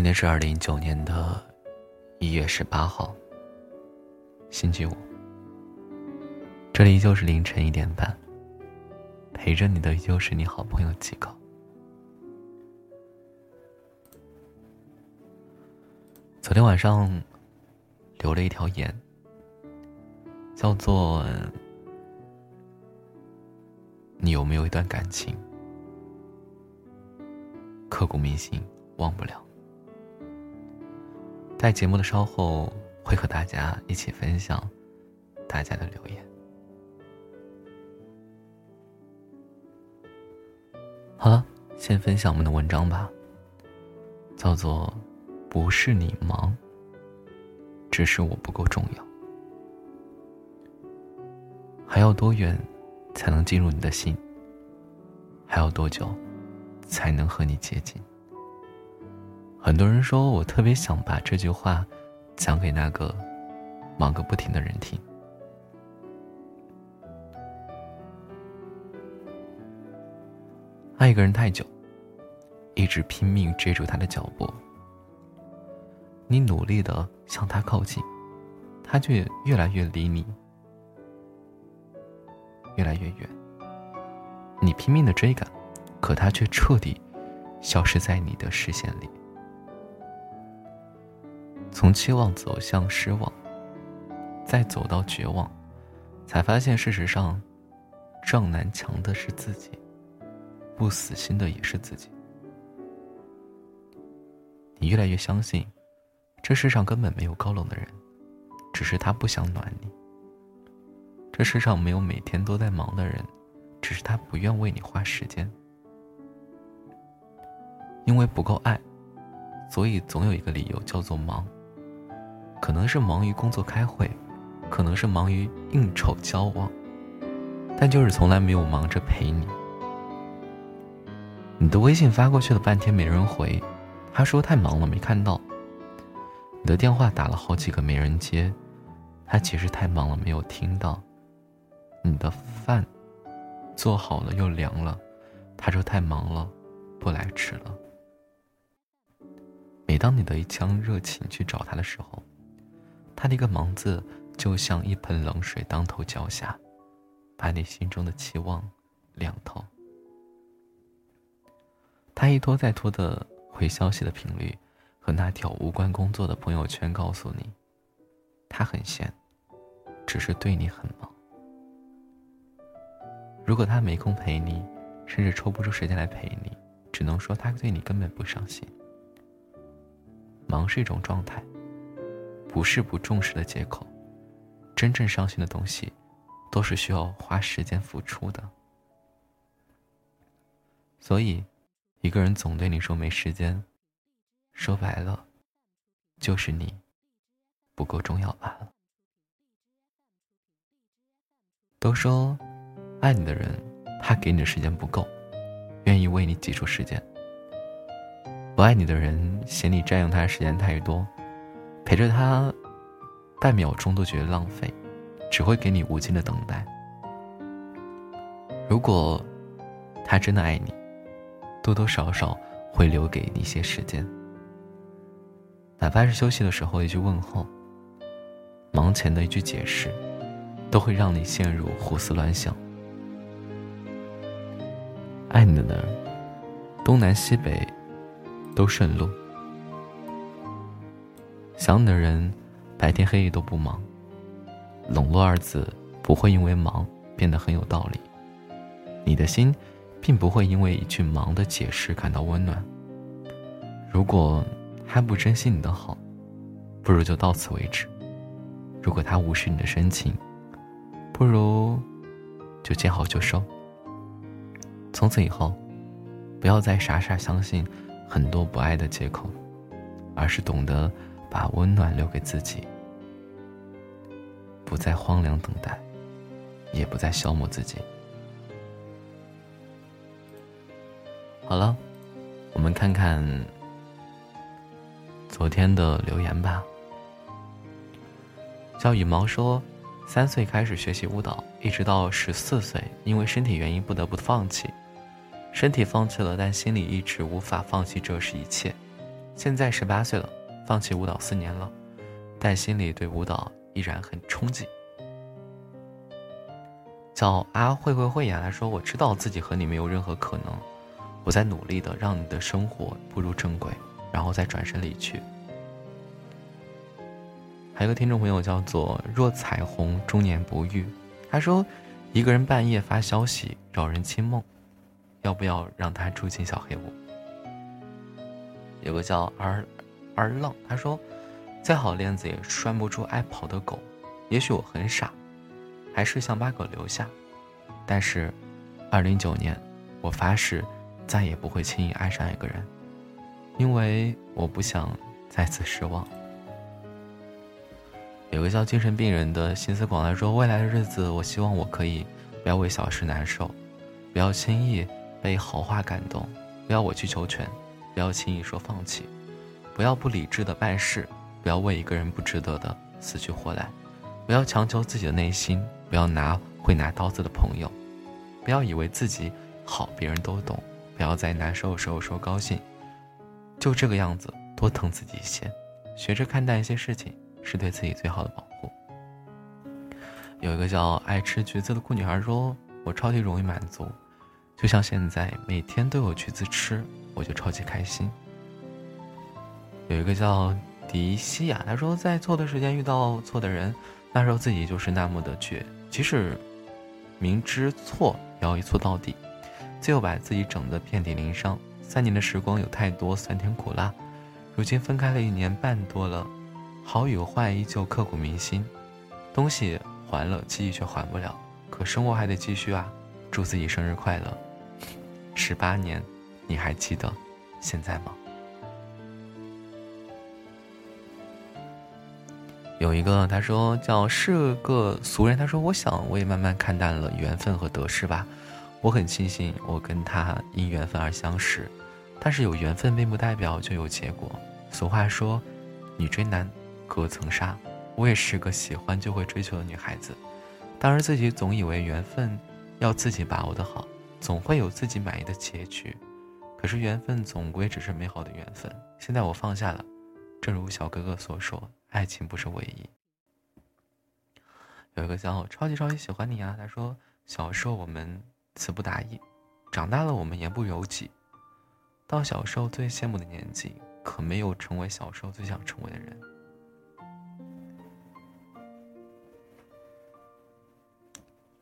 今天是二零一九年的一月十八号，星期五。这里依旧是凌晨一点半，陪着你的依旧是你好朋友几个。昨天晚上留了一条言，叫做“你有没有一段感情刻骨铭心，忘不了？”在节目的稍后，会和大家一起分享大家的留言。好了，先分享我们的文章吧，叫做“不是你忙，只是我不够重要”。还要多远才能进入你的心？还要多久才能和你接近？很多人说我特别想把这句话讲给那个忙个不停的人听。爱一个人太久，一直拼命追逐他的脚步，你努力的向他靠近，他却越来越离你越来越远。你拼命的追赶，可他却彻底消失在你的视线里。从期望走向失望，再走到绝望，才发现事实上，撞南墙的是自己，不死心的也是自己。你越来越相信，这世上根本没有高冷的人，只是他不想暖你。这世上没有每天都在忙的人，只是他不愿为你花时间。因为不够爱，所以总有一个理由叫做忙。可能是忙于工作开会，可能是忙于应酬交往，但就是从来没有忙着陪你。你的微信发过去了半天没人回，他说太忙了没看到。你的电话打了好几个没人接，他其实太忙了没有听到。你的饭做好了又凉了，他说太忙了不来吃了。每当你的一腔热情去找他的时候，他的一个“忙”字，就像一盆冷水当头浇下，把你心中的期望凉透。他一拖再拖的回消息的频率，和那条无关工作的朋友圈告诉你，他很闲，只是对你很忙。如果他没空陪你，甚至抽不出时间来陪你，只能说他对你根本不上心。忙是一种状态。不是不重视的借口，真正伤心的东西，都是需要花时间付出的。所以，一个人总对你说没时间，说白了，就是你不够重要罢了。都说，爱你的人怕给你的时间不够，愿意为你挤出时间；不爱你的人嫌你占用他的时间太多。陪着他，半秒钟都觉得浪费，只会给你无尽的等待。如果他真的爱你，多多少少会留给你一些时间，哪怕是休息的时候一句问候，忙前的一句解释，都会让你陷入胡思乱想。爱你的人，东南西北都顺路。想你的人，白天黑夜都不忙。冷落二字不会因为忙变得很有道理。你的心，并不会因为一句忙的解释感到温暖。如果他不珍惜你的好，不如就到此为止。如果他无视你的深情，不如就见好就收。从此以后，不要再傻傻相信很多不爱的借口，而是懂得。把温暖留给自己，不再荒凉等待，也不再消磨自己。好了，我们看看昨天的留言吧。叫羽毛说，三岁开始学习舞蹈，一直到十四岁，因为身体原因不得不放弃。身体放弃了，但心里一直无法放弃这是一切。现在十八岁了，放弃舞蹈四年了，但心里对舞蹈依然很憧憬。叫阿慧慧慧呀，他说：“我知道自己和你没有任何可能，我在努力的让你的生活步入正轨，然后再转身离去。”还有个听众朋友叫做若彩虹终年不遇，他说：“一个人半夜发消息扰人清梦，要不要让他住进小黑屋？”有个叫二二浪，他说：“再好链子也拴不住爱跑的狗，也许我很傻。”还是想把狗留下，但是，二零九年，我发誓再也不会轻易爱上一个人，因为我不想再次失望。有个叫精神病人的心思广来说：“未来的日子，我希望我可以不要为小事难受，不要轻易被好话感动，不要委曲求全，不要轻易说放弃，不要不理智的办事，不要为一个人不值得的死去活来，不要强求自己的内心。”不要拿会拿刀子的朋友，不要以为自己好别人都懂，不要在难受的时候说高兴，就这个样子，多疼自己一些，学着看淡一些事情，是对自己最好的保护。有一个叫爱吃橘子的酷女孩说：“我超级容易满足，就像现在每天都有橘子吃，我就超级开心。”有一个叫迪西亚，他说：“在错的时间遇到错的人，那时候自己就是那么的倔。”即使明知错也要一错到底，最后把自己整得遍体鳞伤。三年的时光有太多酸甜苦辣，如今分开了一年半多了，好与坏依旧刻骨铭心。东西还了，记忆却还不了，可生活还得继续啊！祝自己生日快乐！十八年，你还记得现在吗？有一个他说叫是个俗人，他说我想我也慢慢看淡了缘分和得失吧，我很庆幸我跟他因缘分而相识，但是有缘分并不代表就有结果。俗话说，女追男隔层纱，我也是个喜欢就会追求的女孩子，当时自己总以为缘分要自己把握的好，总会有自己满意的结局，可是缘分总归只是美好的缘分。现在我放下了，正如小哥哥所说。爱情不是唯一。有一个叫超级超级喜欢你啊，他说小时候我们词不达意，长大了我们言不由己。到小时候最羡慕的年纪，可没有成为小时候最想成为的人。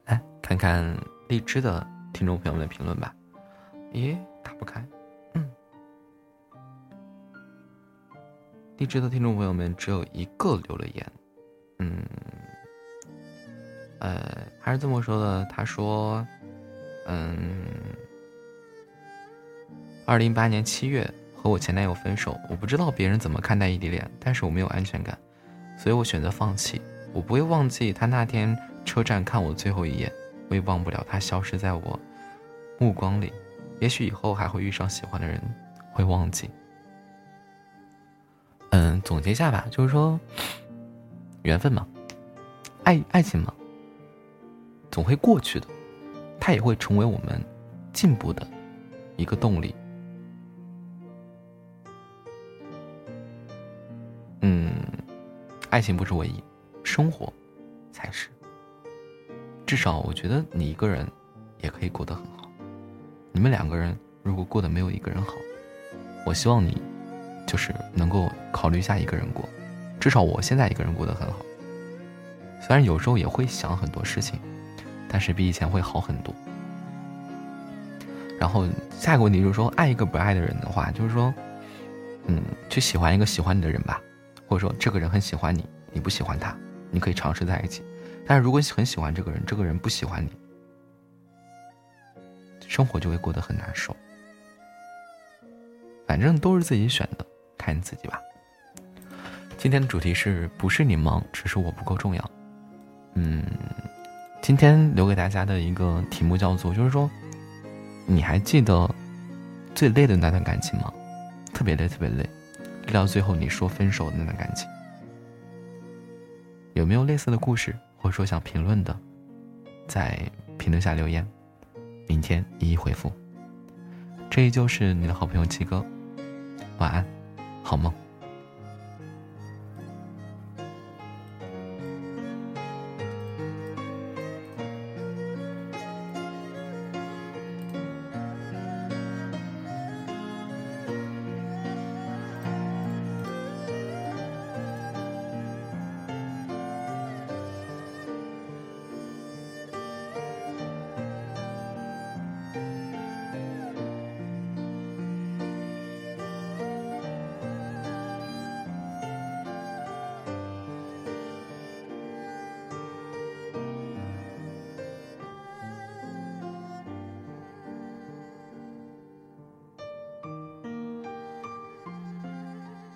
来看看荔枝的听众朋友们的评论吧。咦，打不开。荔枝的听众朋友们只有一个留了言，嗯，呃，还是这么说的。他说，嗯，二零一八年七月和我前男友分手，我不知道别人怎么看待异地恋，但是我没有安全感，所以我选择放弃。我不会忘记他那天车站看我最后一眼，我也忘不了他消失在我目光里。也许以后还会遇上喜欢的人，会忘记。嗯，总结一下吧，就是说，缘分嘛，爱爱情嘛，总会过去的，它也会成为我们进步的一个动力。嗯，爱情不是唯一，生活才是。至少我觉得你一个人也可以过得很好。你们两个人如果过得没有一个人好，我希望你。就是能够考虑一下一个人过，至少我现在一个人过得很好。虽然有时候也会想很多事情，但是比以前会好很多。然后下一个问题就是说，爱一个不爱的人的话，就是说，嗯，去喜欢一个喜欢你的人吧，或者说这个人很喜欢你，你不喜欢他，你可以尝试在一起。但是如果很喜欢这个人，这个人不喜欢你，生活就会过得很难受。反正都是自己选的。看你自己吧。今天的主题是不是你忙，只是我不够重要。嗯，今天留给大家的一个题目叫做，就是说，你还记得最累的那段感情吗？特别累，特别累，累到最后你说分手的那段感情，有没有类似的故事，或者说想评论的，在评论下留言，明天一一回复。这依旧是你的好朋友七哥，晚安。好梦。